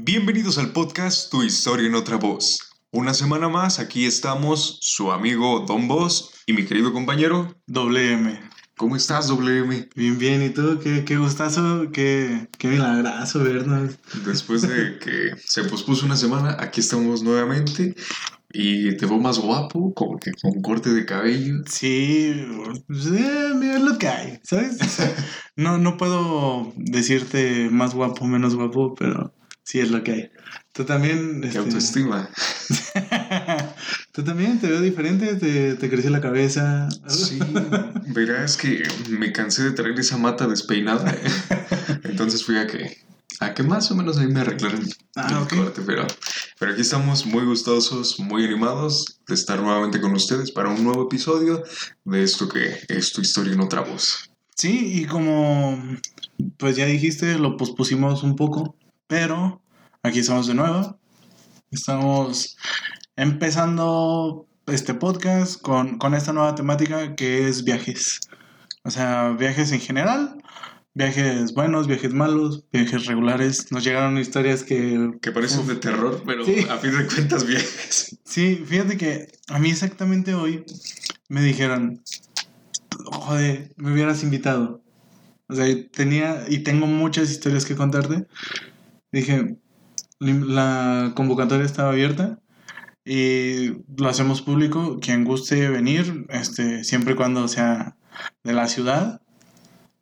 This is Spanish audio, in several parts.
Bienvenidos al podcast Tu historia en otra voz. Una semana más, aquí estamos, su amigo Don Boss y mi querido compañero WM. ¿Cómo estás, WM? Bien, bien, ¿y tú? Qué, qué gustazo, qué, qué milagroso vernos. Después de que se pospuso una semana, aquí estamos nuevamente y te veo más guapo, como que con corte de cabello. Sí, pues, eh, mira lo que hay, ¿sabes? no, no puedo decirte más guapo, menos guapo, pero sí es lo que hay. Tú también... Qué este, autoestima. Tú también te veo diferente, te, te creció la cabeza. Sí, verás que me cansé de traer esa mata despeinada. Entonces fui a que, a que más o menos ahí me arreglaron Ah, el ok. corte. Pero, pero aquí estamos muy gustosos, muy animados de estar nuevamente con ustedes para un nuevo episodio de esto que es tu historia en otra voz. Sí, y como pues ya dijiste, lo pospusimos un poco, pero aquí estamos de nuevo. Estamos empezando este podcast con, con esta nueva temática que es viajes. O sea, viajes en general, viajes buenos, viajes malos, viajes regulares. Nos llegaron historias que... Que parecen de terror, pero Sí. a fin de cuentas viajes. Sí, fíjate que a mí exactamente hoy me dijeron, joder, me hubieras invitado. O sea, tenía y tengo muchas historias que contarte. Dije, la convocatoria estaba abierta y lo hacemos público. Quien guste venir, este, siempre y cuando sea de la ciudad,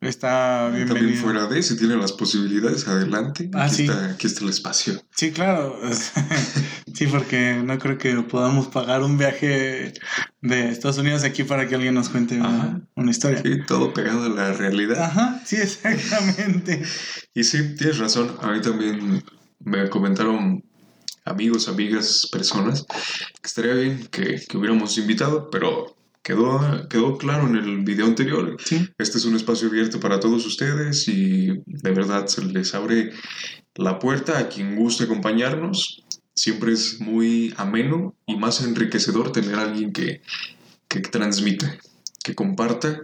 está También bienvenido. fuera de, si tienen las posibilidades, adelante. Ah, aquí, sí. está, aquí está el espacio. Sí, claro. sí, porque no creo que podamos pagar un viaje de Estados Unidos aquí para que alguien nos cuente Ajá. una historia. Sí, todo pegado a la realidad. Ajá, sí, exactamente. Y sí, tienes razón. A mí también me comentaron amigos, amigas, personas que estaría bien que, que hubiéramos invitado, pero quedó, quedó claro en el video anterior. Sí, Este es un espacio abierto para todos ustedes y de verdad se les abre la puerta a quien guste acompañarnos. Siempre es muy ameno y más enriquecedor tener a alguien que, que transmita, que comparta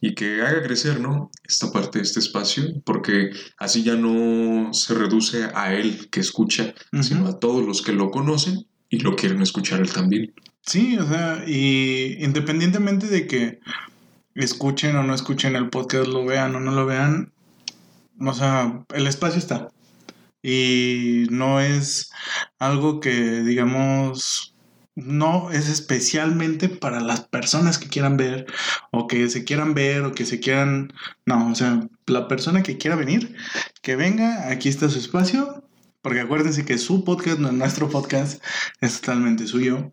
y que haga crecer, ¿no? Esta parte de este espacio, porque así ya no se reduce a él que escucha, sino a todos los que lo conocen y lo quieren escuchar él también. Sí, o sea, y independientemente de que escuchen o no escuchen el podcast, lo vean o no lo vean, o sea, el espacio está. Y no es algo que, digamos, no es especialmente para las personas que quieran ver o que se quieran ver o que se quieran... No, o sea, la persona que quiera venir, que venga, aquí está su espacio, porque acuérdense que su podcast, nuestro podcast, es totalmente suyo.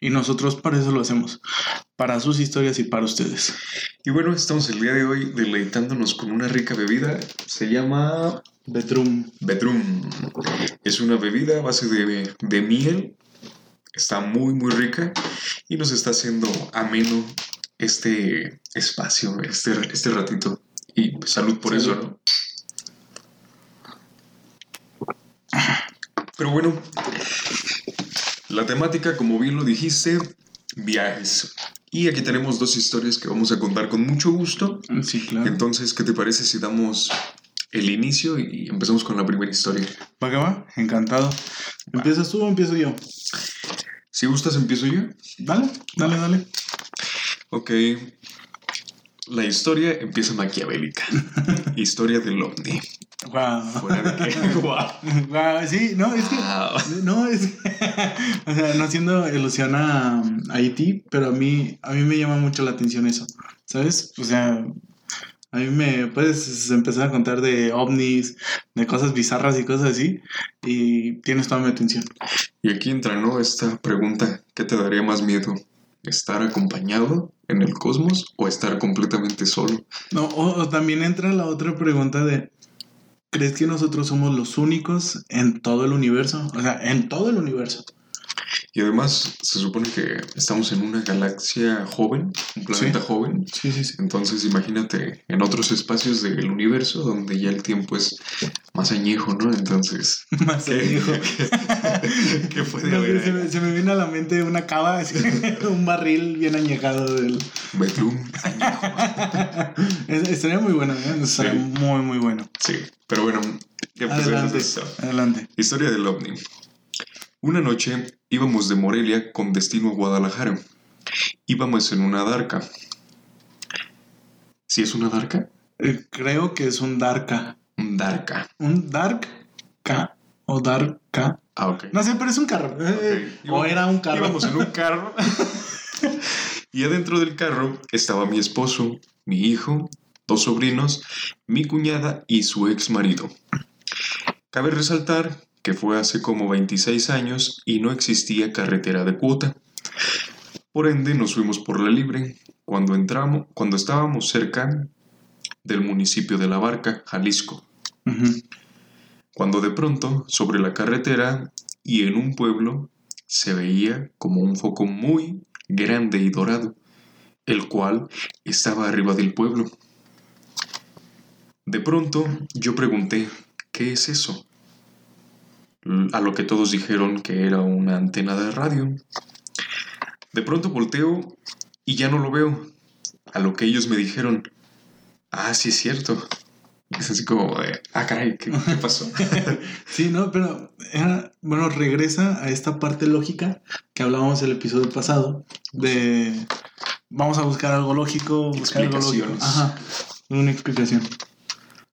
Y nosotros para eso lo hacemos, para sus historias y para ustedes. Y bueno, estamos el día de hoy deleitándonos con una rica bebida. Se llama Betrum. Bedroom. Es una bebida a base de, de miel. Está muy, muy rica y nos está haciendo ameno este espacio, este, este ratito. Y pues, salud por Salud. eso, ¿no? Pero bueno, la temática, como bien lo dijiste, viajes. Y aquí tenemos dos historias que vamos a contar con mucho gusto. Sí, claro. Entonces, ¿qué te parece si damos el inicio y empezamos con la primera historia? ¿Para va? Encantado. ¿Empiezas tú o empiezo yo? Si gustas, empiezo yo. Dale, dale, dale. Ok. La historia empieza maquiavélica. historia del ovni. Wow. Que- Guau. Wow, sí, no, es que. Wow. No, es que. o sea, no haciendo ilusión a, a Haití, pero a mí, a mí me llama mucho la atención eso. ¿Sabes? O sea, a mí me puedes empezar a contar de ovnis, de cosas bizarras y cosas así, y tienes toda mi atención. Y aquí entra, ¿no? Esta pregunta: ¿qué te daría más miedo? ¿Estar acompañado en el cosmos o estar completamente solo? No, o, o también entra la otra pregunta de. ¿Crees que nosotros somos los únicos en todo el universo? O sea, en todo el universo. Y además, se supone que estamos en una galaxia joven, un planeta Sí. joven. Sí, sí, sí. Entonces imagínate en otros espacios del universo donde ya el tiempo es más añejo, ¿no? Entonces, Más ¿qué, viejo. ¿qué puede No, haber? se, me, se me vino a la mente una cava, así, un barril bien añejado del... Bedroom, añejo. Es- Estaría muy bueno, ¿eh? Estaría Sí. muy, muy bueno. Sí, pero bueno, Ya, pues, Adelante, adelante. Historia del ovni. Una noche íbamos de Morelia con destino a Guadalajara. Íbamos en una darca. ¿Sí es una darca? Eh, creo que es un Darka. Un darca. Un Dark K o Darka. Ah, ok. No sé, pero es un carro. Eh. O era un carro. Íbamos en un carro. y adentro del carro estaba mi esposo, mi hijo, dos sobrinos, mi cuñada y su ex marido. Cabe resaltar que fue hace como 26 años y no existía carretera de cuota. Por ende, nos fuimos por la libre. Cuando entramos, cuando estábamos cerca del municipio de La Barca, Jalisco cuando de pronto, sobre la carretera y en un pueblo, se veía como un foco muy grande y dorado, el cual estaba arriba del pueblo. De pronto yo pregunté, ¿qué es eso? L- A lo que todos dijeron que era una antena de radio. De pronto volteo y ya no lo veo. A lo que ellos me dijeron, ah, sí es cierto. Es así como, ah, caray, ¿qué, qué pasó? Sí, no, pero era, bueno, regresa a esta parte lógica que hablábamos el episodio pasado de vamos a buscar algo lógico, buscar algo lógico. Ajá, una explicación.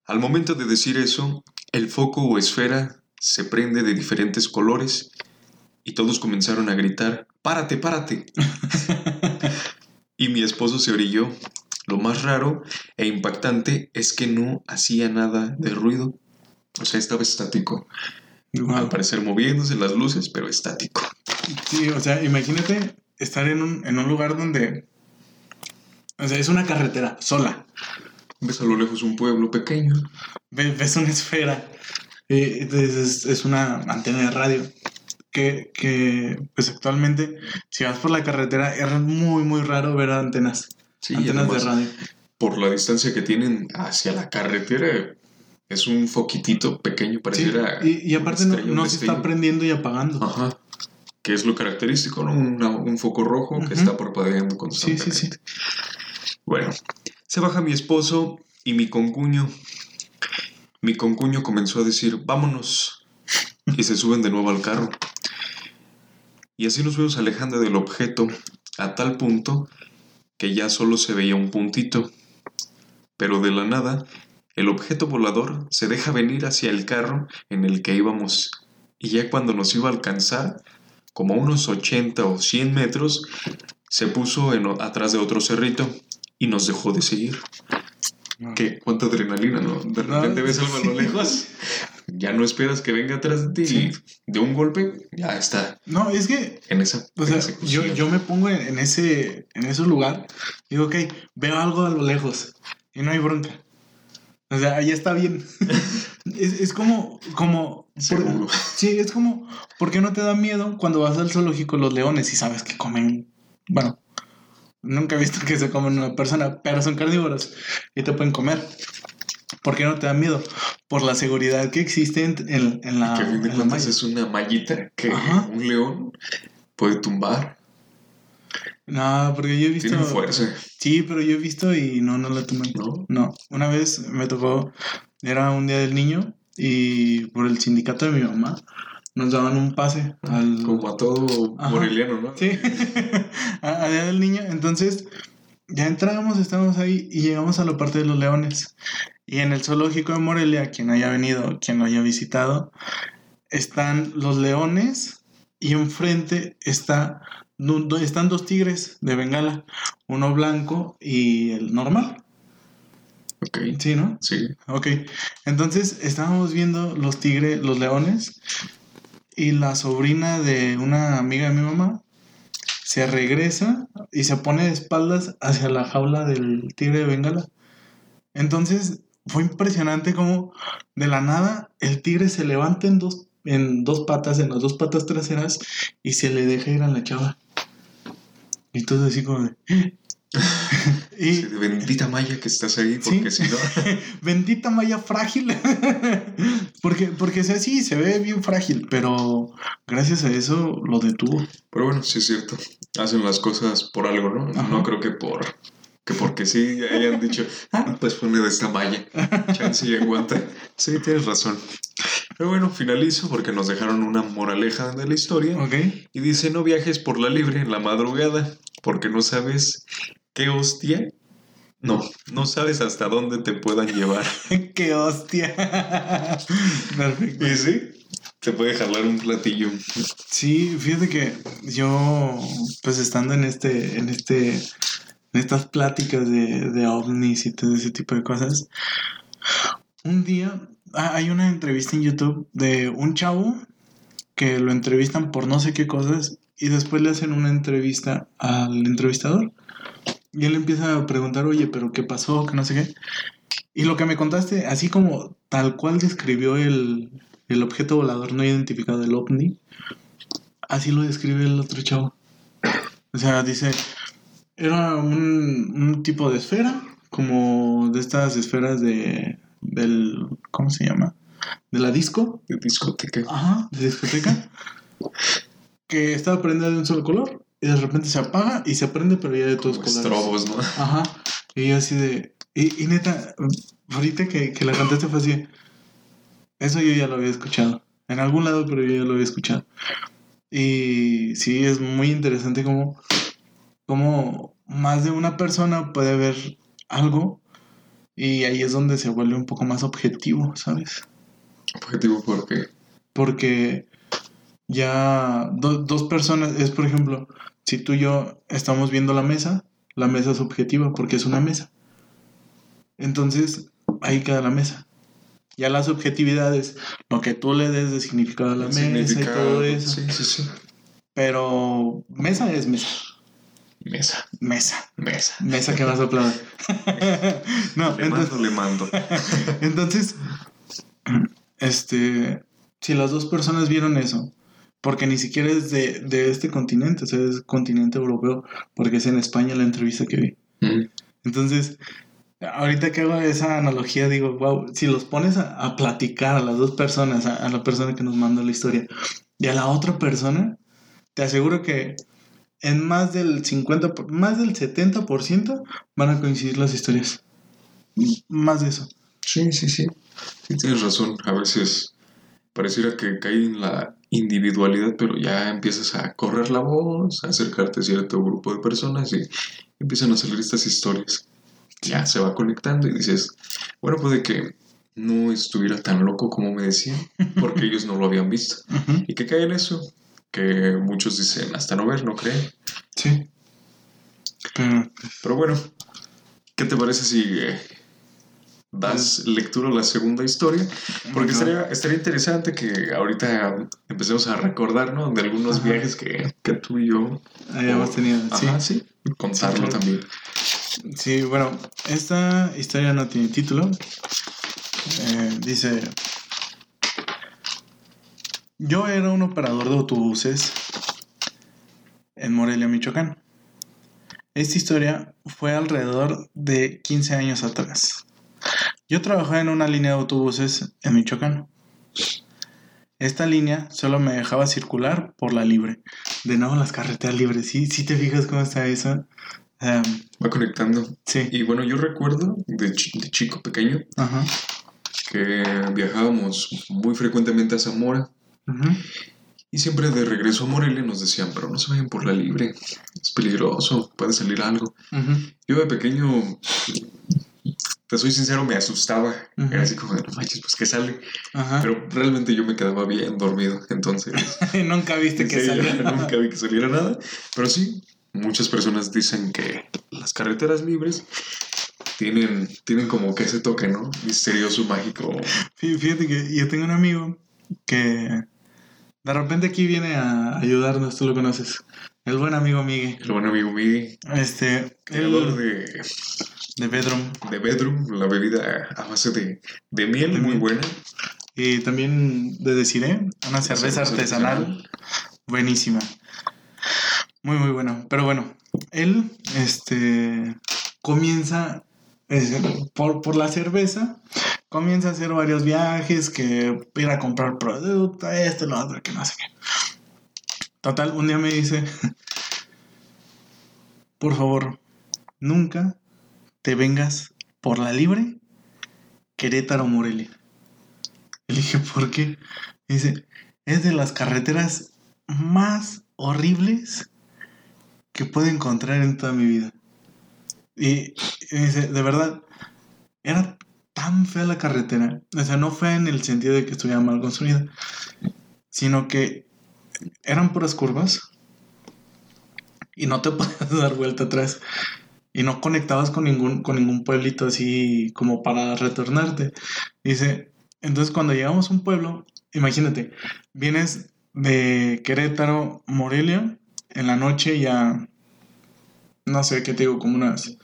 Al momento de decir eso, el foco o esfera se prende de diferentes colores y todos comenzaron a gritar, párate, párate. y mi esposo se orilló. Lo más raro e impactante es que no hacía nada de ruido. O sea, estaba estático. Al parecer moviéndose las luces, pero estático. Sí, o sea, imagínate estar en un, en un lugar donde, o sea, es una carretera sola. Ves a lo lejos un pueblo pequeño. Ves, ves una esfera. Entonces es, es una antena de radio. Que, que, pues actualmente, si vas por la carretera, es muy, muy raro ver antenas. Sí, antenas de radio. por la distancia que tienen hacia la carretera, es un foquitito pequeño, Sí, pareciera. y, y aparte no, se está prendiendo y apagando. Ajá. Que es lo característico, ¿no? Una- un foco rojo que Ujú. está parpadeando Sí, constantemente. sí, sí. Bueno, se baja mi esposo y mi concuño. Mi concuño comenzó a decir, vámonos. Y se suben de nuevo al carro. Y así nos fuimos alejando del objeto a tal punto que ya solo se veía un puntito. Pero de la nada, el objeto volador se deja venir hacia el carro en el que íbamos. Y ya cuando nos iba a alcanzar, como unos 80 o 100 metros, se puso atrás de otro cerrito y nos dejó de seguir. ¿Qué? ¿Cuánta adrenalina, no? De No, repente ves algo a lo lejos, ya no esperas que venga atrás de ti Sí. de un golpe ya está No, es que, en esa o sea, yo, yo me pongo en, en ese, en ese lugar. Digo, ok, veo algo a lo lejos y no hay bronca. O sea, ahí está bien. es, es como, como, por- sí, es como, ¿por qué no te da miedo cuando vas al zoológico los leones y sabes que comen, bueno, nunca he visto que se comen una persona, pero son carnívoros y te pueden comer. ¿Por qué no te da miedo? Por la seguridad que existe en, en- en la, que a fin de cuentas es una mallita que Ajá. un león puede tumbar. No, porque yo he visto. Tienen fuerza, Sí, pero yo he visto y no, no la tomé. ¿no? No, una vez me tocó, era un día del niño y por el sindicato de mi mamá nos daban un pase al... Como a todo Ajá. moreliano, ¿no? Sí, a, día del niño. Entonces, ya entramos, estábamos ahí y llegamos a la parte de los leones. Y en el zoológico de Morelia, quien haya venido, quien lo haya visitado, están los leones y enfrente está, están dos tigres de Bengala, uno blanco y el normal. Ok, Sí, ¿no? sí. Ok, entonces estábamos viendo los tigres, los leones, y la sobrina de una amiga de mi mamá se regresa y se pone de espaldas hacia la jaula del tigre de Bengala. Entonces fue impresionante como de la nada el tigre se levanta en dos, en dos patas, en las dos patas traseras, y se le deja ir a la chava. Y todo así como de... y, bendita Maya que estás ahí, porque Sí. si no, Bendita malla frágil. porque, porque sea, sí, se ve bien frágil, pero gracias a eso lo detuvo. Pero bueno, sí es cierto. Hacen las cosas por algo, ¿no? Ajá. No creo que por que porque sí hayan dicho, ah, pues pone de esta malla. Chance y aguanta. Sí, tienes razón. Pero bueno, finalizo porque nos dejaron una moraleja de la historia. Y dice, no viajes por la libre en la madrugada, porque no sabes qué hostia. No, no sabes hasta dónde te puedan llevar. ¡Qué hostia! Perfecto. Y sí, te puede jalar un platillo. Sí, fíjate que yo, pues estando en este, en este, en estas pláticas de, de ovnis y todo ese tipo de cosas, un día hay una entrevista en YouTube de un chavo que lo entrevistan por no sé qué cosas y después le hacen una entrevista al entrevistador y él empieza a preguntar, oye, pero ¿qué pasó? Que no sé qué. Y lo que me contaste, así como tal cual describió el, el objeto volador no identificado, el ovni, así lo describe el otro chavo. O sea, dice, era un, un tipo de esfera, como de estas esferas de, del, ¿cómo se llama? De la disco. De discoteca. Ajá, de discoteca. Que estaba prendida de un solo color y de repente se apaga y se prende, pero ya de todos Como colores. estrobos, ¿no? Ajá. Y yo así de. Y, y neta, ahorita que, que la cantaste fue así. Eso yo ya lo había escuchado. En algún lado, pero yo ya lo había escuchado. Y sí, es muy interesante como, como más de una persona puede ver algo. Y ahí es donde se vuelve un poco más objetivo, ¿sabes? Objetivo porque Porque ya do- dos personas, es por ejemplo, si tú y yo estamos viendo la mesa, la mesa es objetiva porque es una mesa. Entonces, ahí queda la mesa. Ya la subjetividad es lo que tú le des de significado a la el mesa y todo eso. Sí, sí, sí. Pero mesa es mesa. Mesa, Mesa. mesa. Mesa que vas a aplaudir. no, Le entonces, mando, le mando. entonces, este, si las dos personas vieron eso, porque ni siquiera es de, de este continente, o sea, es continente europeo, porque es en España la entrevista que vi. Mm. Entonces, ahorita que hago esa analogía, digo, wow, si los pones a, a platicar a las dos personas, a, a la persona que nos mandó la historia y a la otra persona, te aseguro que en más del 50, por- más del 70% van a coincidir las historias. Más de eso. Sí, sí, sí. Sí, tienes razón. A veces pareciera que cae en la individualidad, pero ya empiezas a correr la voz, a acercarte a cierto grupo de personas y empiezan a salir estas historias. Ya se va conectando y dices, bueno, puede que no estuviera tan loco como me decían, porque ellos no lo habían visto. Y que cae en eso, que muchos dicen, hasta no ver, no creen. Sí. Pero, Pero bueno, ¿qué te parece si eh, das lectura a la segunda historia? Porque estaría, estaría interesante que ahorita empecemos a recordar, ¿no? De algunos Ajá. viajes que, que tú y yo... ahí hemos tenido. Sí. Ajá, sí. Contarlo Sí, claro. también. Sí, bueno, esta historia no tiene título. Eh, dice, yo era un operador de autobuses en Morelia, Michoacán. Esta historia fue alrededor de 15 años atrás. Yo trabajaba en una línea de autobuses en Michoacán. Esta línea solo me dejaba circular por la libre. De nuevo las carreteras libres. ¿Sí, sí te fijas cómo está eso? Va conectando. sí. Y bueno, yo recuerdo de, chi- de chico pequeño Ajá. que viajábamos muy frecuentemente a Zamora y siempre de regreso a Morelia nos decían, pero no se vayan por la libre, es peligroso, puede salir algo. Yo de pequeño, te soy sincero, me asustaba. Ujú. Era así como, de, no manches, pues que sale. Ajá. Pero realmente yo me quedaba bien dormido, entonces Nunca viste que salió. nunca vi que saliera nada. Pero sí, muchas personas dicen que las carreteras libres tienen, tienen como que ese toque, ¿no? Misterioso, mágico. Fí- Fíjate que yo tengo un amigo que de repente aquí viene a ayudarnos, tú lo conoces. El buen amigo Miguel. El buen amigo Miguel, Este, creador él, de, de Bedroom. de Bedroom, la bebida a base de, de miel, De muy miel. buena. Y también de Desiree, una cerveza cerveza artesanal. Buenísima. Muy, muy bueno. Pero bueno, él este, comienza eh, por, por la cerveza. Comienza a hacer varios viajes, que ir a comprar producto, esto, lo otro, que no sé qué. Total, un día me dice, por favor, nunca te vengas por la libre Querétaro Morelia. Le dije, ¿por qué? Dice, es de las carreteras más horribles que puedo encontrar en toda mi vida. Y, y dice, de verdad, era tan fea la carretera. O sea, no fea en el sentido de que estuviera mal construida, sino que eran puras curvas y no te podías dar vuelta atrás y no conectabas con ningún, con ningún pueblito así como para retornarte. Dice, entonces cuando llegamos a un pueblo, imagínate, vienes de Querétaro, Morelia, en la noche ya, no sé qué te digo, como unas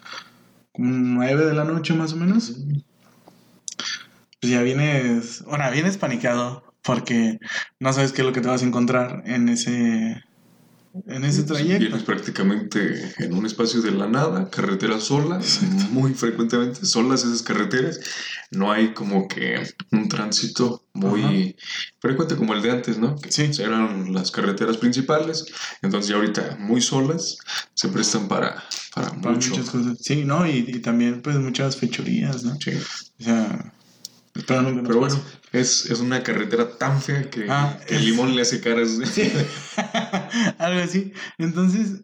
como nueve de la noche más o menos. Pues ya vienes, bueno, vienes paniqueado porque no sabes qué es lo que te vas a encontrar en ese en ese trayecto. Vienes prácticamente en un espacio de la nada, carreteras solas, muy frecuentemente solas esas carreteras. No hay como que un tránsito muy frecuente como el de antes, ¿no? Que Sí. eran las carreteras principales, entonces ya ahorita muy solas, se prestan para, para, Para mucho. muchas cosas. Sí, ¿no? Y, y también pues muchas fechorías, ¿no? Sí. O sea, Pero bueno, es, es una carretera tan fea que, Ah, que es- Limón le hace caras. Sí. Algo así. Entonces,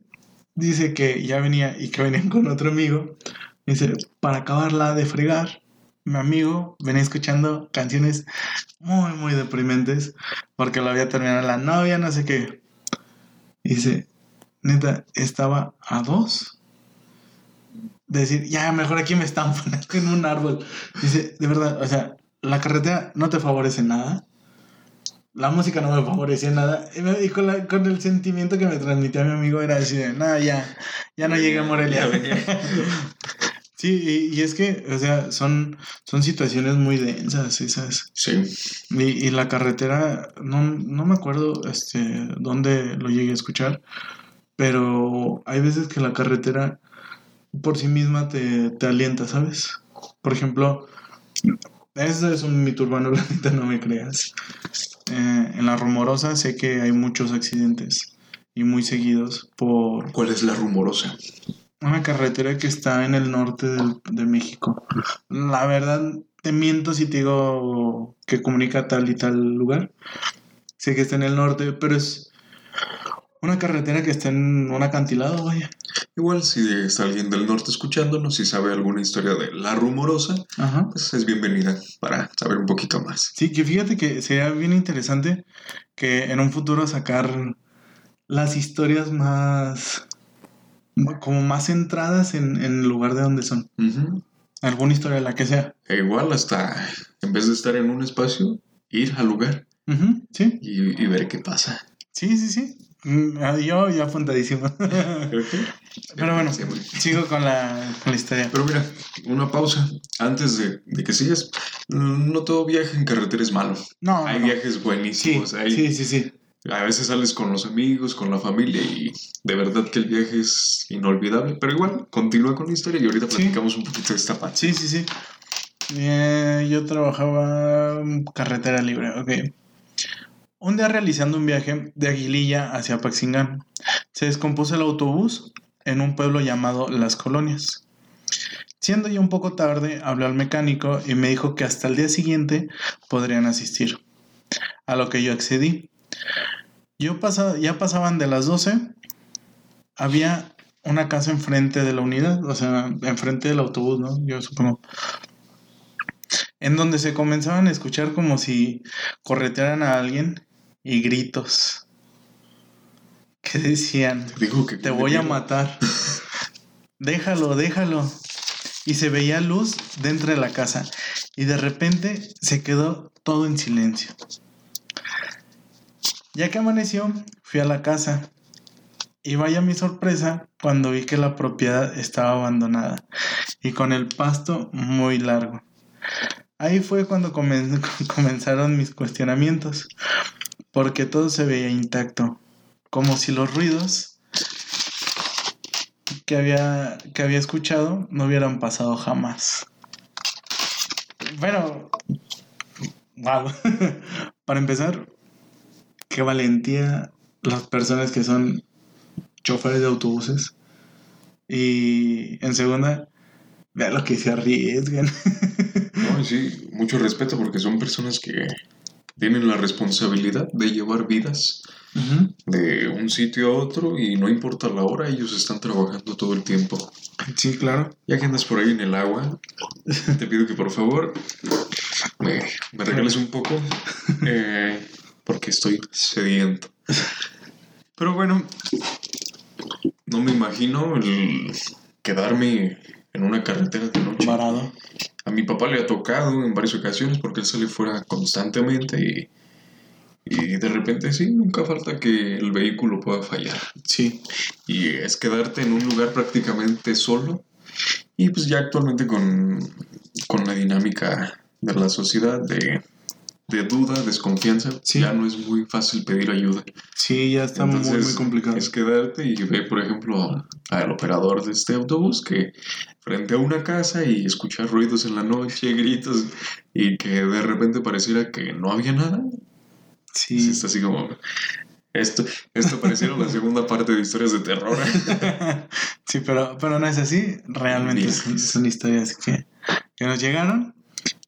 dice que ya venía y que venían con otro amigo. Dice, para acabarla de fregar, mi amigo venía escuchando canciones muy, muy deprimentes porque lo había terminado la novia, no sé qué. Dice, neta, estaba a dos. De decir, ya, mejor aquí me poniendo en un árbol. Dice, de verdad, o sea, la carretera no te favorece nada la música no me favorecía nada. Y, con, la- con el sentimiento que me transmitía mi amigo era así de, nada, ya, ya no llegué a Morelia. Sí, y, y es que, o sea, son, son situaciones muy densas esas. Sí, Y, y la carretera, no, no me acuerdo este, dónde lo llegué a escuchar, pero hay veces que la carretera por sí misma te, te alienta, ¿sabes? Por ejemplo, eso es un mito urbano, la neta, no me creas. Eh, en la rumorosa sé que hay muchos accidentes y muy seguidos por ¿cuál es la rumorosa? una carretera que está en el norte del- de México. La verdad, te miento si te digo que comunica tal y tal lugar. Sé que está en el norte, pero es una carretera que está en un acantilado, vaya. Igual si está alguien del norte escuchándonos, si sabe alguna historia de la rumorosa, Ajá. pues es bienvenida para saber un poquito más. Sí, que fíjate que sería bien interesante que en un futuro sacar las historias más como más centradas en, en el lugar de donde son. Alguna historia, la que sea. E igual hasta, en vez de estar en un espacio, ir al lugar sí, y, y ver qué pasa. sí, sí, sí. Mm, ah, Yo ya apuntadísimo. Pero bueno, sigo con la, con la historia. Pero mira, una pausa. Antes de, de que sigas, mm, no todo viaje en carretera es malo. No, Hay no, viajes Sí, buenísimos. hay- sí, sí, sí. A veces sales con los amigos, con la familia y de verdad que el viaje es inolvidable. Pero igual, continúa con la historia y ahorita Sí. platicamos un poquito de esta parte. Sí, sí, sí. Eh, yo trabajaba carretera libre, ok. Un día realizando un viaje de Aguililla hacia Apaxingán, se descompuso el autobús en un pueblo llamado Las Colonias. Siendo ya un poco tarde, hablé al mecánico y me dijo que hasta el día siguiente podrían asistir. A lo que yo accedí. Yo pasa- ya pasaban de las 12. Había una casa enfrente de la unidad, o sea, enfrente del autobús, ¿no? Yo supongo. En donde se comenzaban a escuchar como si corretearan a alguien y gritos que decían, Digo que te voy a matar. déjalo, déjalo. Y se veía luz dentro de la casa. Y de repente se quedó todo en silencio. Ya que amaneció, fui a la casa. Y vaya mi sorpresa cuando vi que la propiedad estaba abandonada y con el pasto muy largo. Ahí fue cuando comen- comenzaron mis cuestionamientos, porque todo se veía intacto, como si los ruidos que había, que había escuchado no hubieran pasado jamás. Pero, wow. Para empezar, qué valentía las personas que son choferes de autobuses. Y en segunda, vea lo que se arriesgan. No, sí, mucho respeto porque son personas que tienen la responsabilidad de llevar vidas de un sitio a otro y no importa la hora, ellos están trabajando todo el tiempo. Sí, claro. Ya que andas por ahí en el agua, te pido que por favor me, me regales un poco eh, porque estoy sediento. Pero bueno, no me imagino el quedarme en una carretera de noche. Varado. A mi papá le ha tocado en varias ocasiones porque él sale fuera constantemente y, y de repente sí, nunca falta que el vehículo pueda fallar. Sí. Y es quedarte en un lugar prácticamente solo y pues ya actualmente con, con la dinámica de la sociedad de, de duda, desconfianza, Sí. ya no es muy fácil pedir ayuda. Sí, ya está muy, muy complicado. Es quedarte y ver, por ejemplo, al operador de este autobús que frente a una casa y escuchar ruidos en la noche, gritos, y que de repente pareciera que no había nada. Sí, Sí. está así como... Esto, esto pareciera la segunda parte de historias de terror. sí, pero, pero no es así. Realmente son, son historias que, que nos llegaron.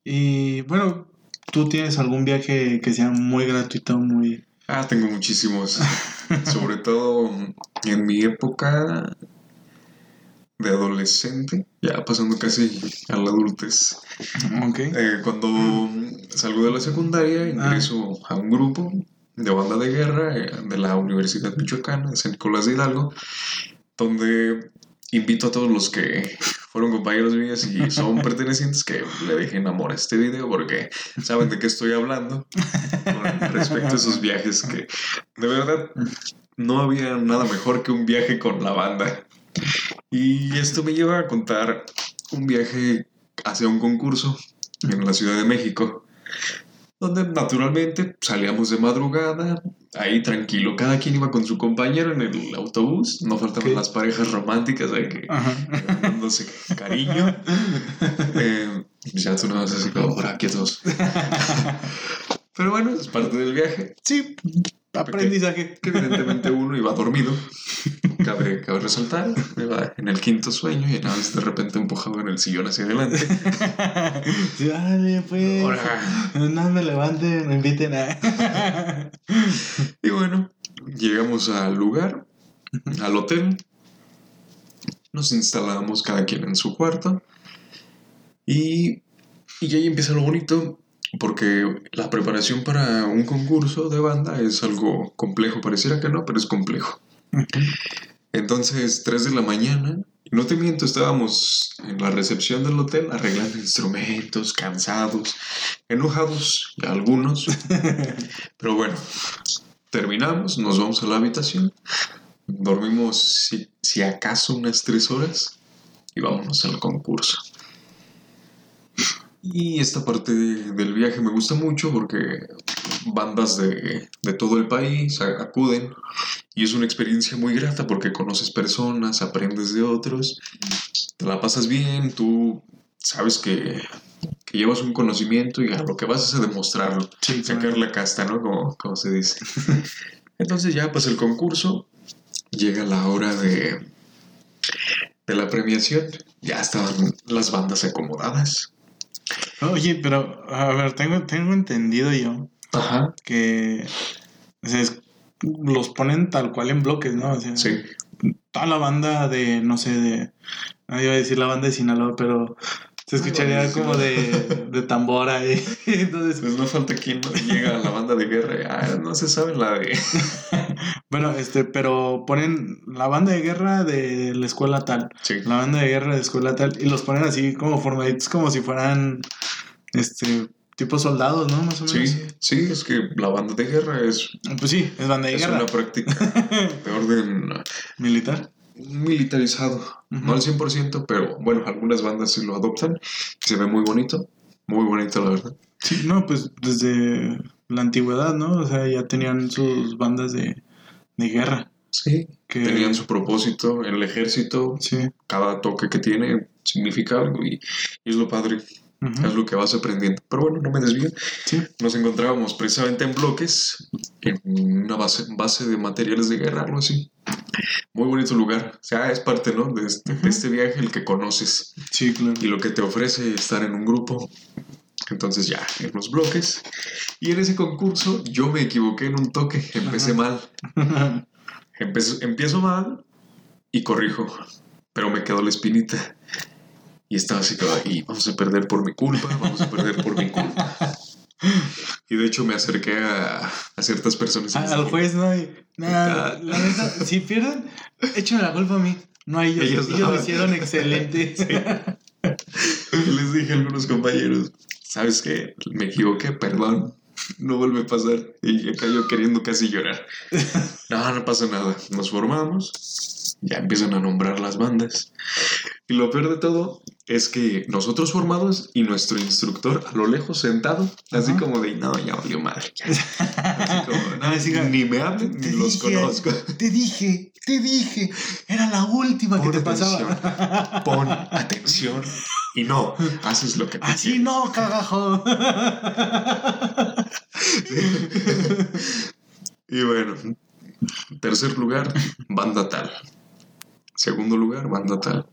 Y bueno, ¿tú tienes algún viaje que sea muy gratuito, muy... Ah, tengo muchísimos. Sobre todo en mi época de adolescente, ya pasando casi a la adultez. Ok. Eh, cuando salgo de la secundaria, ingreso a un grupo de banda de guerra eh, de la Universidad Michoacana, de San Nicolás de Hidalgo, donde invito a todos los que fueron compañeros míos y son pertenecientes que le dejen amor a este video porque saben de qué estoy hablando con respecto a esos viajes que de verdad no había nada mejor que un viaje con la banda. Y esto me lleva a contar un viaje hacia un concurso en la Ciudad de México, donde naturalmente salíamos de madrugada, ahí tranquilo, cada quien iba con su compañero en el autobús, no faltaban las parejas románticas de que dándose cariño. Eh, ya tú no vas así como por aquí todos. Pero bueno, es parte del viaje, Sí, aprendizaje. que evidentemente uno iba dormido. Cabe, cabe resaltar, iba en el quinto sueño y una vez de repente empujado en el sillón hacia adelante. Dale, pues. Ahora, No me levanten, me inviten a. Y bueno, llegamos al lugar, al hotel. Nos instalamos cada quien en su cuarto. Y, y ahí empieza lo bonito, porque la preparación para un concurso de banda es algo complejo. Pareciera que no, pero es complejo. Entonces, 3 de la mañana, no te miento, estábamos en la recepción del hotel arreglando instrumentos, cansados, enojados, algunos. Pero bueno, terminamos, nos vamos a la habitación, dormimos si, si acaso unas tres horas y vámonos al concurso. Y esta parte de- del viaje me gusta mucho porque bandas de, de todo el país acuden y es una experiencia muy grata porque conoces personas, aprendes de otros, te la pasas bien, tú sabes que, que llevas un conocimiento y a lo que vas es a demostrarlo Sí, sacar la casta, ¿no? Como, como se dice. Entonces ya pasa el concurso, llega la hora de, de la premiación, ya estaban las bandas acomodadas. Oye, pero, a ver, tengo, tengo entendido yo Ajá. que es- los ponen tal cual en bloques, ¿no? O sea, Sí. toda la banda de, no sé, de. No iba a decir la banda de Sinaloa, pero se escucharía Ay, como de, de tambor ahí. Entonces, Pues no falta quien llega a la banda de guerra. y, Ah, no se sabe la de. bueno, este, pero ponen la banda de guerra de la escuela tal, Sí. la banda de guerra de escuela tal, y los ponen así como formaditos, como si fueran, este, tipo soldados, ¿no? Más o menos. Sí, sí, es que la banda de guerra es, Pues sí, es banda de es guerra. una práctica de orden Militar. Militarizado. No al 100%, pero bueno, algunas bandas sí lo adoptan. Se ve muy bonito. Muy bonito, la verdad. Sí, no, pues desde la antigüedad, ¿no? O sea, ya tenían sus bandas de, de guerra. Sí. Que, Tenían su propósito en el ejército. Sí. Cada toque que tiene significa algo y, y es lo padre. Ujú, Es lo que vas aprendiendo. Pero bueno, no me desvío. Sí. Nos encontrábamos precisamente en bloques, en una base, base de materiales de guerra, algo así. Muy bonito lugar. O sea, es parte, ¿no? De este, de Ujú. este viaje el que conoces Sí, claro. y lo que te ofrece estar en un grupo Entonces ya, en los bloques. Y en ese concurso yo me equivoqué en un toque, empecé mal. Empiezo, empiezo mal y corrijo, pero me quedó la espinita. Y estaba así como, y vamos a perder por mi culpa, vamos a perder por mi culpa. Y de hecho me acerqué a, a ciertas personas. y A- les Al juez, ¿no? Y, nada, Ah. la neta, si pierden, échenme la culpa a mí. No a ellos. Ellos Ellos, no. lo hicieron excelente. Y les dije a algunos compañeros, ¿sabes qué? Me equivoqué, perdón. No vuelve a pasar. Y acá yo queriendo casi llorar. No, no pasa nada. Nos formamos. Ya empiezan a nombrar las bandas. Y lo peor de todo es que nosotros formados y nuestro instructor a lo lejos sentado, así como de, no, ya valió madre. ya". Así como, no, Así como, ni me hablen, ni los conozco. Te dije, te dije. Era la última que Pon te atención, pasaba. Pon atención. Y no, haces lo que te Así quieres. no, cagajo. Y bueno, tercer lugar, banda tal. Segundo lugar, banda tal.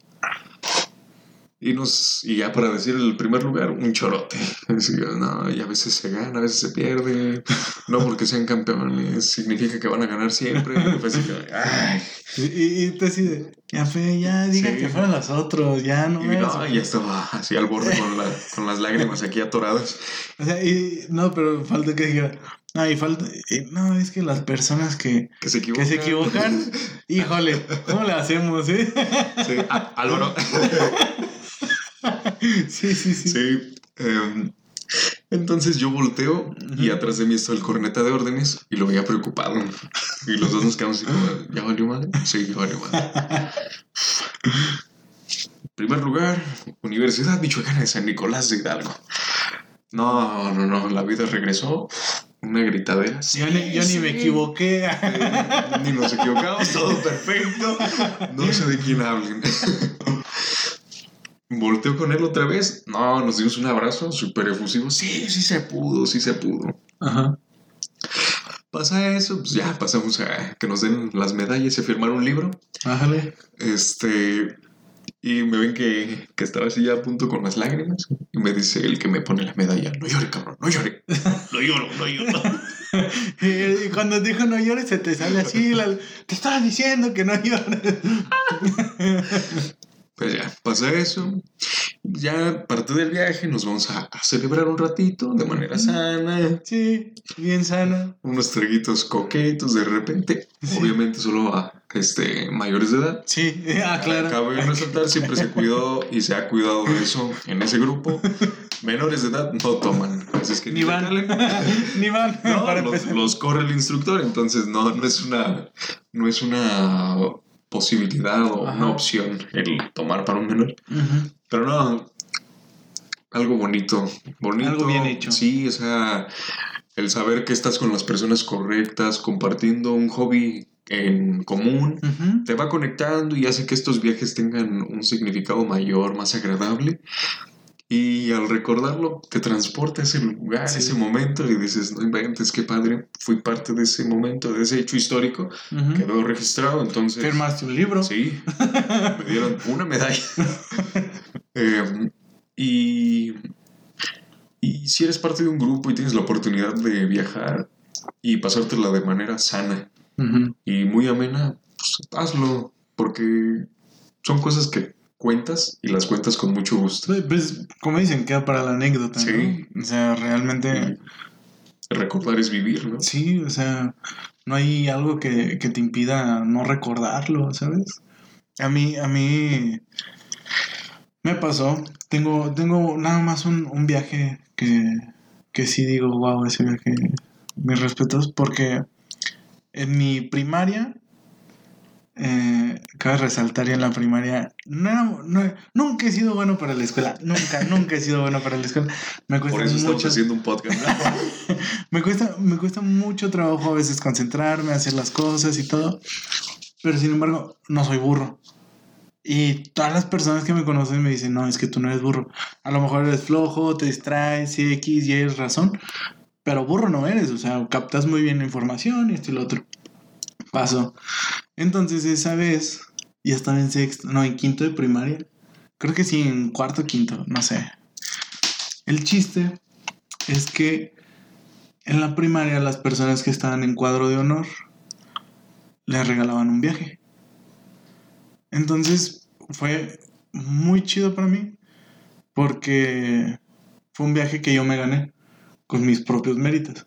Y, nos, y ya para decir el primer lugar, un chorote. Que, no, y a veces se gana, a veces se pierde. No porque sean campeones, significa que van a ganar siempre. Y ay. Y, y tú así de, ya fe, ya diga Sí. que fueron los otros, ya no Y me no, ya estaba así al borde con, la- con las lágrimas aquí atoradas. O sea, y no, pero falta que dijera, no, y falta, no, es que las personas que, Que se equivocan. que se equivocan, híjole, ¿cómo le hacemos, eh? Sí, ah, Álvaro. Sí, sí, sí. Sí. em, entonces yo volteo y atrás de mí está el corneta de órdenes y lo veía preocupado. Y los dos nos quedamos así como, ¿ya valió madre? Sí, ya valió madre. Primer lugar, Universidad Michoacana de San Nicolás de Hidalgo. No, no, no, la vida regresó. Una gritadera. Sí, Yo ni, yo ni me equivoqué. Eh, Ni nos equivocamos, todo perfecto. No sé de quién hablen. Volteo con él otra vez. No, nos dimos un abrazo súper efusivo. Sí, sí se pudo, sí se pudo. Ajá. Pasa eso, pues ya pasamos a que nos den las medallas y a firmar un libro. Bájale. Este. Y me ven que, que estaba así ya a punto con las lágrimas. Y me dice el que me pone la medalla: No llore, cabrón, no llore. No lloro, no lloro. Y cuando dijo no llores, se te sale así. la- te estaba diciendo que no llores. Pues ya, pasa eso. Ya parte del viaje, nos vamos a, a celebrar un ratito de manera sana. Sí, bien sana. Unos traguitos coquetos de repente. Sí. Obviamente solo a este, mayores de edad. Sí, ah, claro. Cabe resaltar, siempre se cuidó y se ha cuidado de eso en ese grupo. Menores de edad no toman. Así es que Ni van. Ni van. No, los, los corre el instructor, entonces no, no es una, no es una posibilidad o Ajá. una opción el tomar para un menor. Pero no, algo bonito, bonito. Algo bien hecho. Sí, o sea, el saber que estás con las personas correctas, compartiendo un hobby en común, te va conectando y hace que estos viajes tengan un significado mayor, más agradable. Y al recordarlo, te transporta a ese lugar, Sí. ese momento, y dices, no inventes, qué padre, fui parte de ese momento, de ese hecho histórico, Ujú. quedó registrado, entonces... Firmaste un libro. Sí, me dieron una medalla. Eh, y, y si eres parte de un grupo y tienes la oportunidad de viajar y pasártela de manera sana Ujú. y muy amena, pues hazlo, porque son cosas que cuentas y las cuentas con mucho gusto. Pues, como dicen, queda para la anécdota, Sí. ¿no? O sea, realmente, Y recordar es vivir, ¿no? sí, o sea, no hay algo que, que te impida no recordarlo, ¿sabes? A mí, a mí me pasó, tengo, tengo nada más un, un viaje que, que sí digo, wow, ese viaje, mis respetos, porque en mi primaria, eh, cabe resaltar, y en la primaria, no, no- nunca he sido bueno para la escuela, nunca, nunca he sido bueno para la escuela. Me cuesta Por eso estamos mucho, haciendo un podcast. ¿no? me cuesta, me cuesta mucho trabajo a veces concentrarme, hacer las cosas y todo, pero sin embargo, no soy burro. Y todas las personas que me conocen me dicen, no, es que tú no eres burro. A lo mejor eres flojo, te distraes, X, Y es razón, pero burro no eres, o sea, captas muy bien la información y esto y lo otro. Paso. Entonces esa vez, ya estaba en sexto, no, en quinto de primaria. Creo que sí, en cuarto, quinto, no sé. El chiste es que en la primaria las personas que estaban en cuadro de honor les regalaban un viaje. Entonces fue muy chido para mí porque fue un viaje que yo me gané con mis propios méritos,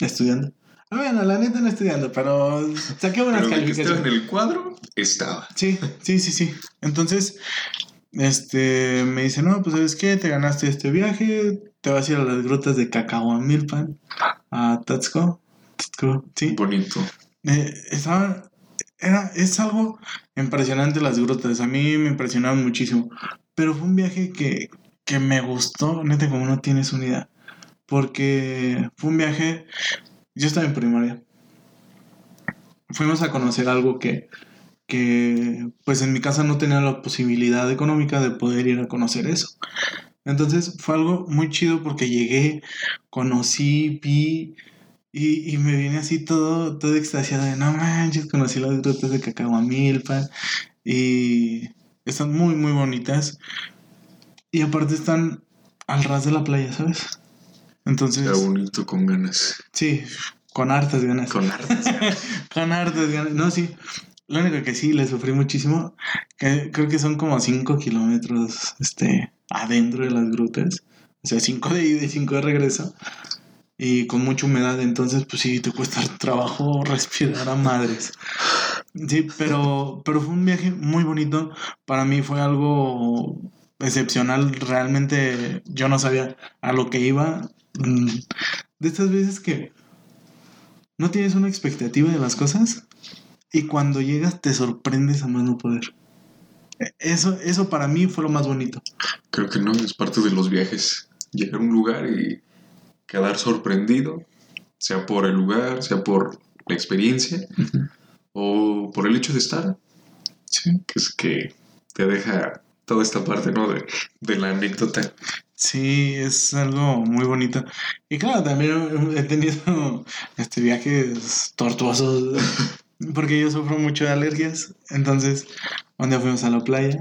estudiando. Ah, bueno, la neta no estudiando, pero saqué buenas Pero que calificaciones. estaba en el cuadro, estaba. Sí, sí, sí, sí. Entonces, este, me dice, no, pues, ¿sabes qué? Te ganaste este viaje, te vas a ir a las grutas de Cacahuamilpan, a Tatzco. Tatzco, sí. Bonito. Eh, estaba, era, es algo impresionante las grutas, a mí me impresionaron muchísimo, pero fue un viaje que, que me gustó, neta, como no tienes unidad, porque fue un viaje, yo estaba en primaria, fuimos a conocer algo que, que pues en mi casa no tenía la posibilidad económica de poder ir a conocer eso. Entonces fue algo muy chido porque llegué, conocí, vi y, y me vine así todo, todo extasiado de no manches, conocí las grutas de Cacahuamilpan y están muy, muy bonitas. Y aparte están al ras de la playa, ¿sabes? Entonces, Era bonito con ganas. sí, con hartas ganas. Con hartas ganas. Con hartas ganas. No, sí. Lo único que sí le sufrí muchísimo, que creo que son como 5 kilómetros este, adentro de las grutas. O sea, 5 de ida y 5 de regreso. Y con mucha humedad, entonces pues sí, te cuesta trabajo respirar a madres. Sí, pero, pero fue un viaje muy bonito. Para mí fue algo excepcional. Realmente yo no sabía a lo que iba. Mm, De estas veces que no tienes una expectativa de las cosas y cuando llegas te sorprendes a más no poder. E- Eso, eso para mí fue lo más bonito. Creo que no, es parte de los viajes. Llegar a un lugar y quedar sorprendido, sea por el lugar, sea por la experiencia o por el hecho de estar, Sí. que es que te deja toda esta parte, ¿no? De, de la anécdota. Sí, es algo muy bonito. Y claro, también he tenido este viajes tortuosos porque yo sufro mucho de alergias. Entonces, un día fuimos a la playa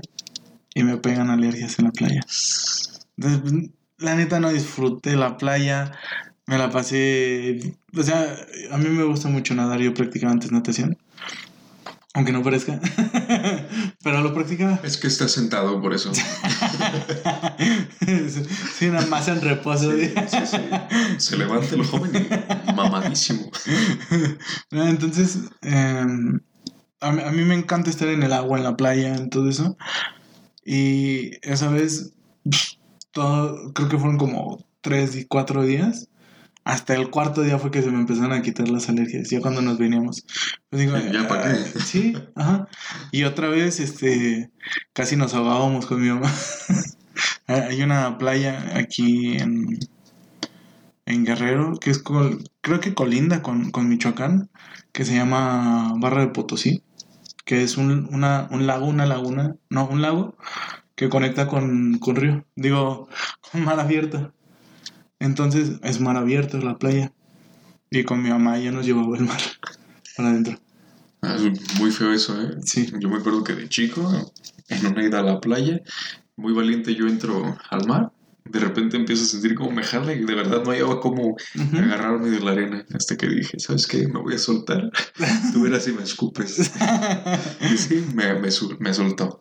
y me pegan alergias en la playa. La neta no disfruté la playa, me la pasé, o sea, a mí me gusta mucho nadar, yo practicaba antes natación. Aunque no parezca, pero lo practicaba. Es que estás sentado por eso. sí, nada más en reposo. Sí, sí, sí. Se levanta el joven y mamadísimo. Entonces, eh, a, mí, a mí me encanta estar en el agua, en la playa, en todo eso. Y esa vez, todo, creo que fueron como tres y cuatro días. Hasta el cuarto día fue que se me empezaron a quitar las alergias, ya cuando nos veníamos. Pues digo, Ya, ¿pa' qué? "Ah, Sí, ajá. Y otra vez, este, casi nos ahogábamos con mi mamá. Hay una playa aquí en, en Guerrero, que es col- creo que colinda con, con Michoacán, que se llama Barra de Potosí, que es un, una, un lago, una laguna, no, un lago que conecta con, con río, digo, con mar abierto. Entonces es mar abierto la playa. Y con mi mamá ya nos llevaba el mar para adentro. Ah, es muy feo eso, ¿eh? Sí. Yo me acuerdo que de chico, en una ida a la playa, muy valiente yo entro al mar. De repente empiezo a sentir como me jala y de verdad no hallaba cómo agarrarme de la arena. Hasta que dije, ¿sabes qué? Me voy a soltar. Tú verás si me escupes. Y sí, me, me, me soltó.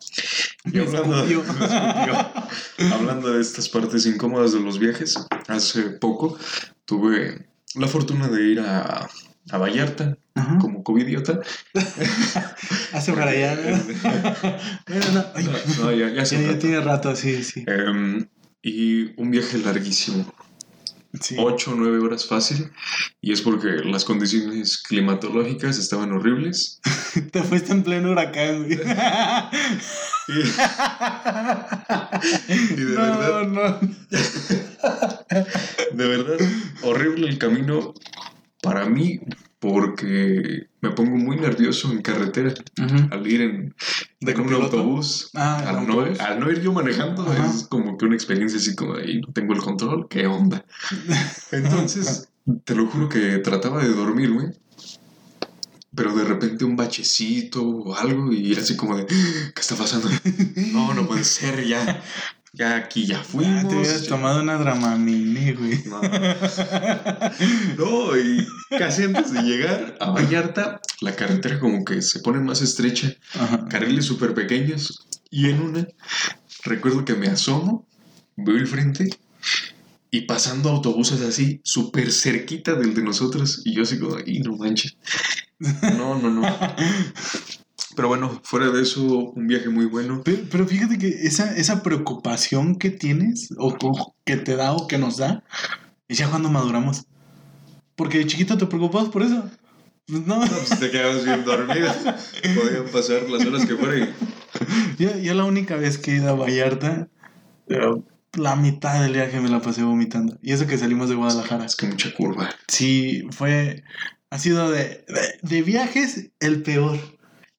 Y hablando, me hablando de estas partes incómodas de los viajes, hace poco tuve la fortuna de ir a, a Vallarta Ajá. como covidiota. Hace para allá. ¿no? No, ya, ya ya, tiene rato, sí, sí. Em, y un viaje larguísimo, sí. 8 o 9 horas fácil, y es porque las condiciones climatológicas estaban horribles. Te fuiste en pleno huracán, güey. Y, y de no, verdad, no. de verdad, horrible el camino para mí, porque me pongo muy nervioso en carretera al ir en, ¿De en un autobús. Ah, ¿en al, no, autobús? al no ir yo manejando es como que una experiencia así como "Ay, no tengo el control, ¿qué onda? Entonces, te lo juro que trataba de dormirme, pero de repente un bachecito o algo y era así como de, ¿qué está pasando? No, no puede ser ya. Ya aquí ya Ah, fuimos. te hubieras ya- tomado una dramamine, güey. No. No, y casi antes de llegar a Vallarta, la carretera como que se pone más estrecha, Ajá. carriles súper pequeños, y en una, recuerdo que me asomo, veo el frente, y pasando autobuses así, súper cerquita del de nosotros, y yo así como, y no manches. No, no, no. Pero bueno, fuera de eso, un viaje muy bueno. Pero, pero fíjate que esa, esa preocupación que tienes, o, o que te da o que nos da, es ya cuando maduramos. Porque de chiquito te preocupabas por eso. No, No, pues te quedabas bien dormido. Podían pasar las horas que fuera y yo, yo la única vez que he ido a Vallarta, la mitad del viaje me la pasé vomitando. Y eso que salimos de Guadalajara. es que mucha curva. Sí, fue. Ha sido de, de, de viajes el peor.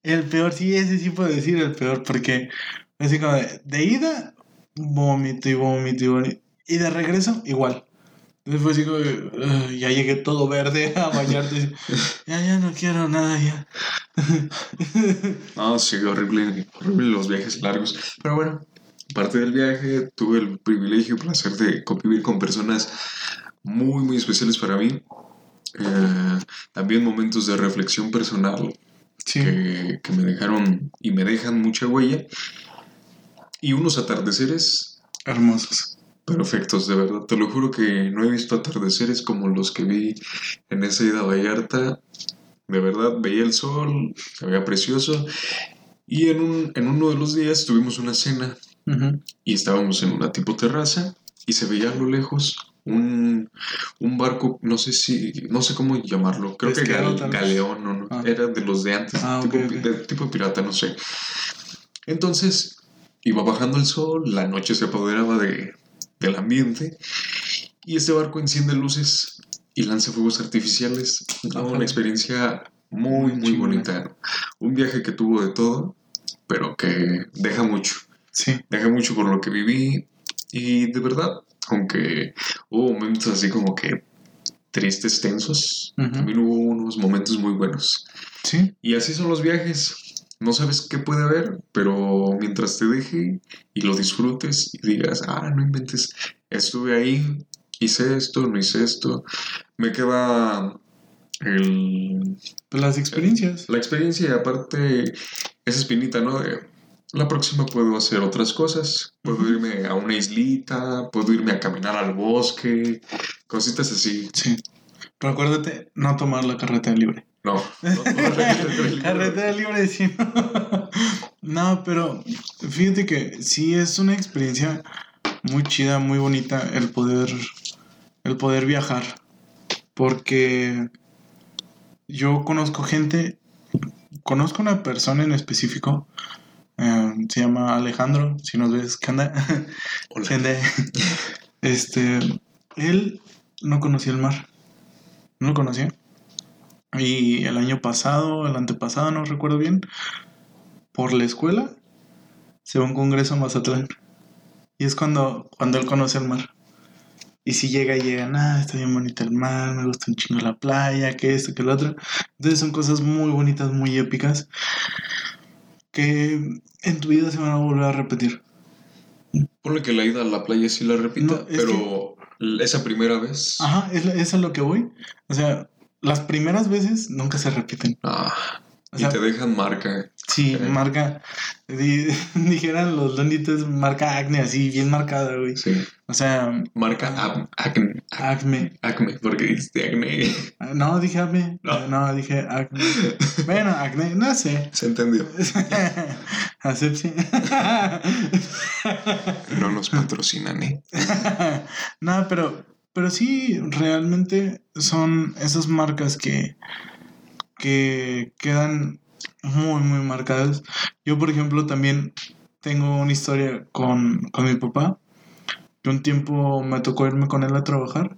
El peor, sí, ese sí puedo decir el peor, porque así como de, de ida, vómito y vómito y vómito. Y de regreso, igual. Entonces fue así como, de, "Ugh", ya llegué todo verde a bañarte. ya, ya no quiero nada, ya. No, sí, horrible, horrible los viajes largos. Pero bueno, parte del viaje tuve el privilegio y placer de convivir con personas muy, muy especiales para mí. Eh, también momentos de reflexión personal Sí. que, que me dejaron y me dejan mucha huella. Y unos atardeceres Hermosos. perfectos, de verdad. Te lo juro que no he visto atardeceres como los que vi en esa ida a Vallarta. De verdad, veía el sol, se veía precioso. Y en, un, en uno de los días tuvimos una cena y estábamos en una tipo terraza y se veía a lo lejos un, un barco, no sé si, no sé cómo llamarlo, creo que gal- galeón, no, no, Ah. era de los de antes, Ah, tipo, ok, ok. de tipo pirata, no sé. Entonces, iba bajando el sol, la noche se apoderaba de, del ambiente y este barco enciende luces y lanza fuegos artificiales. No, una experiencia muy, muy bonita. Un viaje que tuvo de todo, pero que deja mucho. Sí. Dejé mucho por lo que viví y de verdad, aunque hubo momentos así como que tristes, tensos, también hubo unos momentos muy buenos. Sí. Y así son los viajes. No sabes qué puede haber, pero mientras te deje y lo disfrutes y digas, ah, no inventes, estuve ahí, hice esto, no hice esto, me queda el, las experiencias. la experiencia y aparte esa espinita, ¿no? De la próxima puedo hacer otras cosas. Puedo irme a una islita, puedo irme a caminar al bosque, cositas así. Sí. Pero acuérdate, no tomar la carretera libre. No, no, no, Carretera libre, sí. No, pero fíjate que sí es una experiencia muy chida, muy bonita el poder, el poder viajar. Porque yo conozco gente, conozco una persona en específico, eh, se llama Alejandro, si nos ves, ¿qué onda? Este, él no conocía el mar, no lo conocía. Y el año pasado, el antepasado, no recuerdo bien, por la escuela, se va a un congreso a Mazatlán. Y es cuando, cuando él conoce el mar. Y si llega y llega, nada, está bien bonito el mar, me gusta un chingo la playa, que esto, que lo otro. Entonces son cosas muy bonitas, muy épicas, que en tu vida se van a volver a repetir. Ponle que la ida a la playa sí la repita, No, es pero esa primera vez. Ajá, es, a lo que voy. O sea, las primeras veces nunca se repiten. ah, O y te dejan marca. Sí, marca, di- dijeran los lonitos, marca acne así, bien marcada, güey. Sí. O sea, Marca ac- acme. acme. Acme, porque dijiste acme. Ah, No, dije acme. No. No, dije acme. Bueno, acne, no sé. Se entendió. Asepsia. No nos patrocinan, ¿eh? no, pero, pero sí, realmente son esas marcas que, que quedan muy, muy marcadas. Yo, por ejemplo, también tengo una historia con, con mi papá. Que un tiempo me tocó irme con él a trabajar.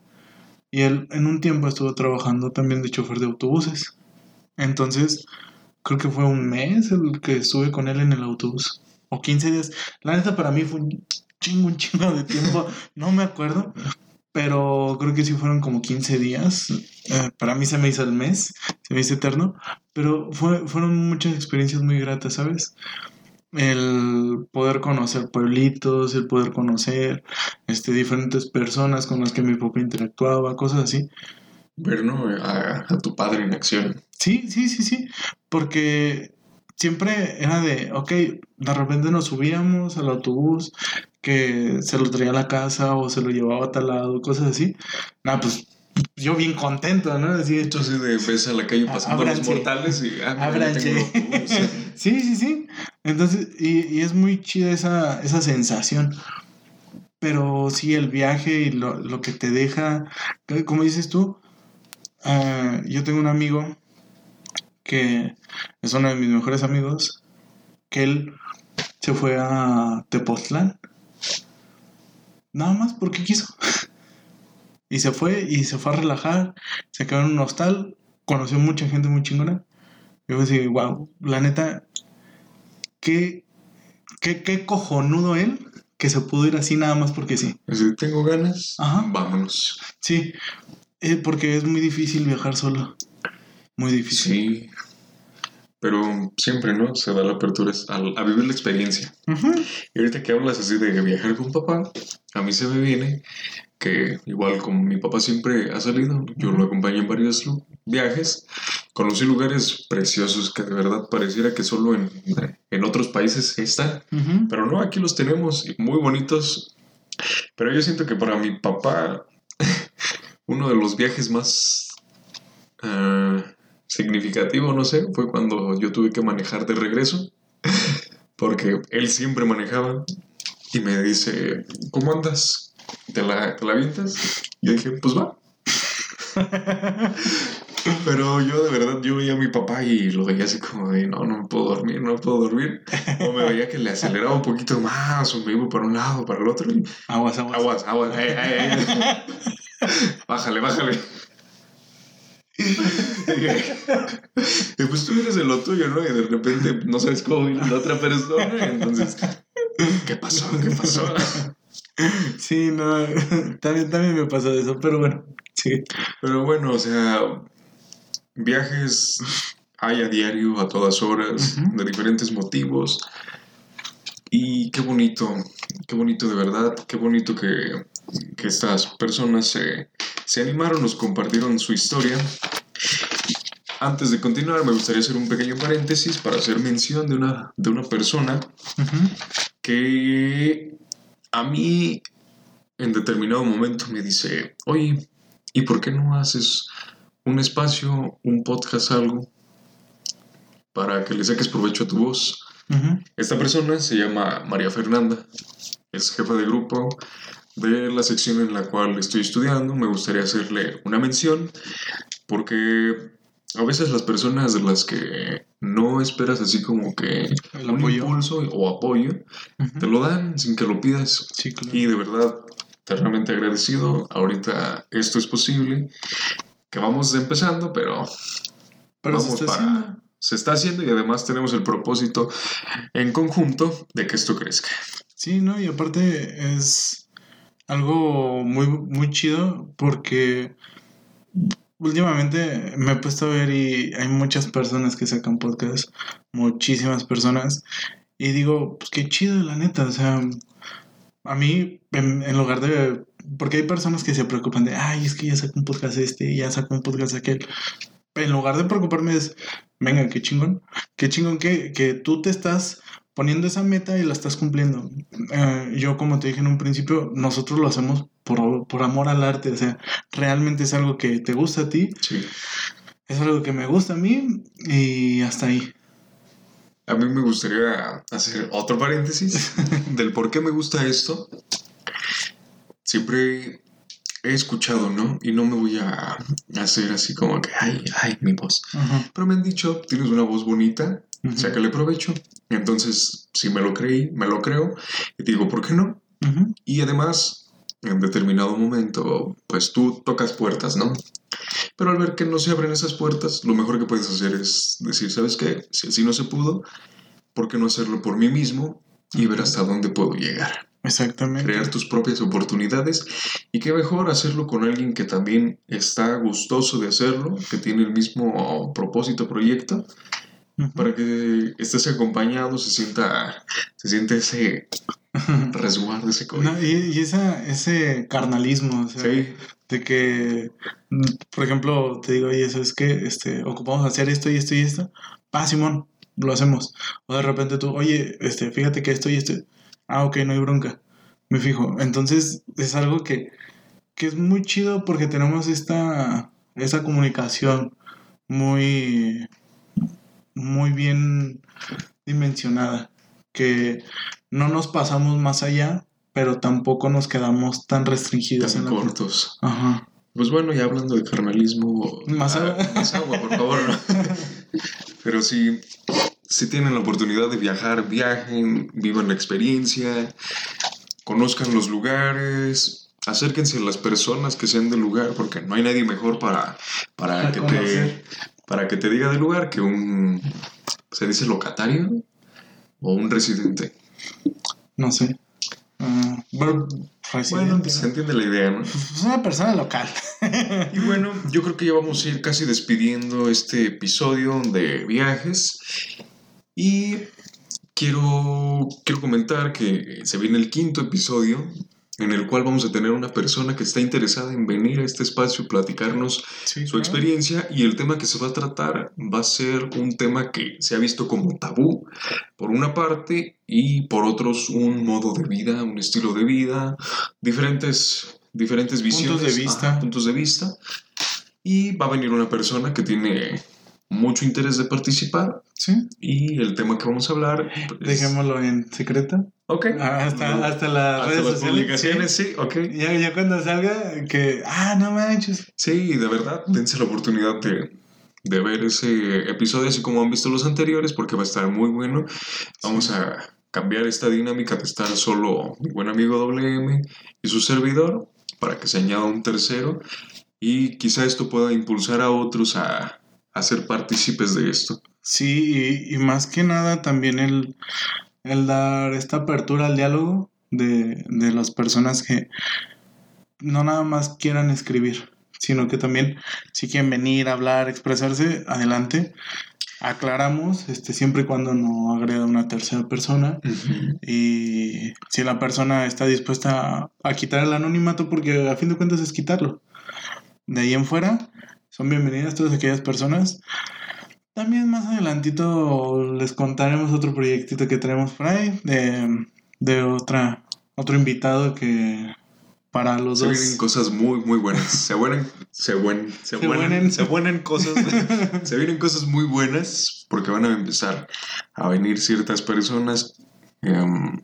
Y él en un tiempo estuvo trabajando también de chofer de autobuses. Entonces, creo que fue un mes el que estuve con él en el autobús. O 15 días. La neta para mí fue un chingo, un chingo de tiempo. No me acuerdo. Pero creo que sí fueron como 15 días. Eh, para mí se me hizo el mes. Se me hizo eterno. Pero fue, fueron muchas experiencias muy gratas, ¿sabes? el poder conocer pueblitos, el poder conocer este, diferentes personas con las que mi papá interactuaba, cosas así. Ver, ¿no? A, a tu padre en acción. Sí, sí, sí, sí, porque siempre era de, ok, de repente nos subíamos al autobús que se lo traía a la casa o se lo llevaba a tal lado, cosas así. Nada, pues yo bien contento, ¿no? Así, Entonces de ves a la calle pasando los Ábranse. mortales y ah, mira, tengo sí, sí, sí. Entonces, y, y es muy chida esa, esa sensación. Pero sí, el viaje y lo, lo que te deja, que- como dices tú, ah, yo tengo un amigo que es uno de mis mejores amigos, que él se fue a Tepoztlán. Nada más porque quiso. Y se fue y se fue a relajar, se quedó en un hostal, conoció mucha gente muy chingona. Yo así, wow, la neta, qué, qué, qué cojonudo él que se pudo ir así nada más porque sí. Así, tengo ganas, Ajá. vámonos. Sí, eh, porque es muy difícil viajar solo. Muy difícil. Sí. Pero siempre, ¿no? Se da la apertura a, a vivir la experiencia. Ujú. Y ahorita que hablas así de viajar con papá, a mí se me viene que igual como mi papá siempre ha salido, yo lo acompañé en varios viajes, conocí lugares preciosos que de verdad pareciera que solo en, en otros países están, Ujú. pero no, aquí los tenemos y muy bonitos. Pero yo siento que para mi papá, uno de los viajes más ah, significativo, no sé, fue cuando yo tuve que manejar de regreso, porque él siempre manejaba y me dice, ¿cómo andas? ¿Te la, te la avientas? Yo dije, pues va. Pero yo de verdad, yo veía a mi papá y lo veía así como de, no, no puedo dormir, no puedo dormir. O me veía que le aceleraba un poquito más, o me iba para un lado, para el otro. Y, Aguas, aguas. aguas, aguas, eh, eh, eh. bájale, bájale. y pues tú eres de lo tuyo, ¿no? Y de repente no sabes cómo ir a la otra persona. y entonces, ¿qué pasó? ¿Qué pasó? Sí, no, también, también me pasó eso, pero bueno, sí. Pero bueno, o sea, viajes hay a diario, a todas horas, de diferentes motivos. Y qué bonito, qué bonito de verdad, qué bonito que, que estas personas se, se animaron, nos compartieron su historia. Antes de continuar, me gustaría hacer un pequeño paréntesis para hacer mención de una, de una persona que a mí en determinado momento me dice, oye, ¿y por qué no haces un espacio, un podcast, algo, para que le saques provecho a tu voz? Esta persona se llama María Fernanda, es jefa de grupo de la sección en la cual estoy estudiando. Me gustaría hacerle una mención porque a veces las personas de las que no esperas así como que El un apoyo. impulso o apoyo, Ujú. te lo dan sin que lo pidas. Sí, claro. Y de verdad, eternamente agradecido. Ahorita esto es posible. Que vamos empezando, pero Pero se vamos está para- haciendo. se está haciendo y además tenemos el propósito en conjunto de que esto crezca. Sí, ¿no? Y aparte es algo muy, muy chido porque últimamente me he puesto a ver y hay muchas personas que sacan podcasts, muchísimas personas, y digo, pues qué chido, la neta, o sea, a mí, en, lugar de... Porque hay personas que se preocupan de, ay, es que ya sacó un podcast este, ya sacó un podcast aquel. En lugar de preocuparme es, venga, qué chingón, qué chingón que, que tú te estás poniendo esa meta y la estás cumpliendo. Eh, yo, como te dije en un principio, nosotros lo hacemos por, por amor al arte, o sea, realmente es algo que te gusta a ti, Sí. es algo que me gusta a mí y hasta ahí. A mí me gustaría hacer otro paréntesis del por qué me gusta esto. Siempre he escuchado, ¿no? Y no me voy a hacer así como que, ay, ay, mi voz. Ajá. Pero me han dicho, tienes una voz bonita, Ujú. sácale provecho. Entonces, si me lo creí, me lo creo. Y digo, ¿por qué no? Y además, en determinado momento, pues tú tocas puertas, ¿no? Pero al ver que no se abren esas puertas, lo mejor que puedes hacer es decir, ¿sabes qué? Si así no se pudo, ¿por qué no hacerlo por mí mismo y ver hasta dónde puedo llegar? Exactamente. Crear tus propias oportunidades y qué mejor hacerlo con alguien que también está gustoso de hacerlo, que tiene el mismo propósito, proyecto, Para que estés acompañado, se sienta, se siente ese resguardo, ese COVID. No, y, y esa, ese carnalismo, o sea, Sí, de que, mm, por ejemplo, te digo, oye, eso es que este, ocupamos hacer esto y esto y esto. Ah, Simón, lo hacemos. O de repente tú, oye, este, fíjate que esto y esto. Ah, ok, no hay bronca. Me fijo. Entonces, es algo que, que es muy chido porque tenemos esta, esta comunicación muy, muy bien dimensionada. Que no nos pasamos más allá, pero tampoco nos quedamos tan restringidos tan en la cortos. Ajá. Pues bueno, ya hablando de carnalismo. Más ah, agua. más agua, por favor. Pero si, si tienen la oportunidad de viajar, viajen, vivan la experiencia, conozcan los lugares, acérquense a las personas que sean del lugar, porque no hay nadie mejor para, para, que, te. Para que te diga del lugar que un, ¿se dice locatario? O un residente. No sé. Ah, bueno, residente, Bueno, ¿no? se entiende la idea, ¿no? Es una persona local. Y bueno, yo creo que ya vamos a ir casi despidiendo este episodio de viajes. Y quiero, quiero comentar que se viene el quinto episodio en el cual vamos a tener una persona que está interesada en venir a este espacio y platicarnos Sí, su experiencia y el tema que se va a tratar va a ser un tema que se ha visto como tabú por una parte y por otros un modo de vida, un estilo de vida, diferentes, diferentes visiones, de vista. puntos de vista y va a venir una persona que tiene mucho interés de participar Sí. y el tema que vamos a hablar pues, Dejémoslo en secreto. Ok Hasta, hasta las hasta redes las sociales. publicaciones sí ok Sí. Ya, ya cuando salga, que. Ah, no manches. Sí, de verdad, dense la oportunidad de, de ver ese episodio así como han visto los anteriores porque va a estar muy bueno. Vamos a cambiar esta dinámica de estar solo mi buen amigo WM y su servidor para que se añada un tercero y quizá esto pueda impulsar a otros a, a ser partícipes de esto. Sí, y, y más que nada también el, el dar esta apertura al diálogo de, de las personas que no nada más quieran escribir, sino que también si quieren venir, hablar, expresarse, adelante. Aclaramos, este, siempre y cuando no agreda una tercera persona. Y si la persona está dispuesta a, a quitar el anonimato, porque a fin de cuentas es quitarlo. De ahí en fuera, son bienvenidas todas aquellas personas. También más adelantito les contaremos otro proyectito que tenemos por ahí de, de otra, otro invitado que para los Se dos... vienen cosas muy, muy buenas. Se buenen, se buen, se Se buenen, buenen. se buenen cosas. se vienen cosas muy buenas porque van a empezar a venir ciertas personas em,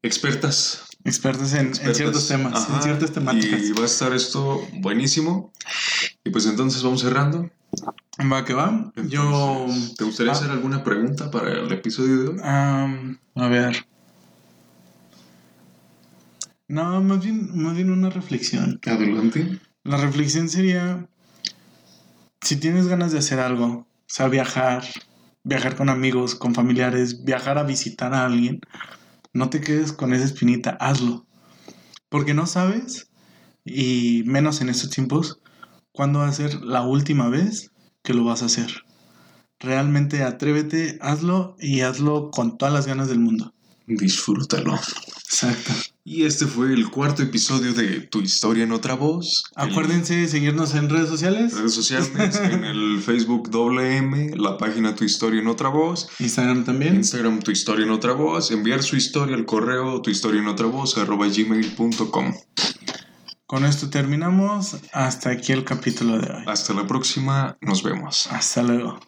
expertas, Expertos en, en expertas. ciertos temas, Ajá, en ciertas temáticas. Y va a estar esto buenísimo. Y pues entonces vamos cerrando. Va que va. Yo... ¿Te gustaría Ah. hacer alguna pregunta para el episodio de hoy? A ver. No, más bien, más bien una reflexión. Adelante. La reflexión sería, si tienes ganas de hacer algo, o sea, viajar, viajar con amigos, con familiares, viajar a visitar a alguien, no te quedes con esa espinita, hazlo. Porque no sabes, y menos en estos tiempos, cuándo va a ser la última vez que lo vas a hacer. Realmente atrévete, hazlo y hazlo con todas las ganas del mundo. Disfrútalo. Exacto. Y este fue el cuarto episodio de Tu historia en otra voz. El- Acuérdense de seguirnos en redes sociales, redes sociales, en el Facebook WM, la página Tu Historia en Otra Voz, Instagram también. Instagram Tu Historia en Otra Voz, enviar su historia al correo Tu Historia en Otra Voz arroba gmail.com. Con esto terminamos. Hasta aquí el capítulo de hoy. Hasta la próxima, nos vemos. Hasta luego.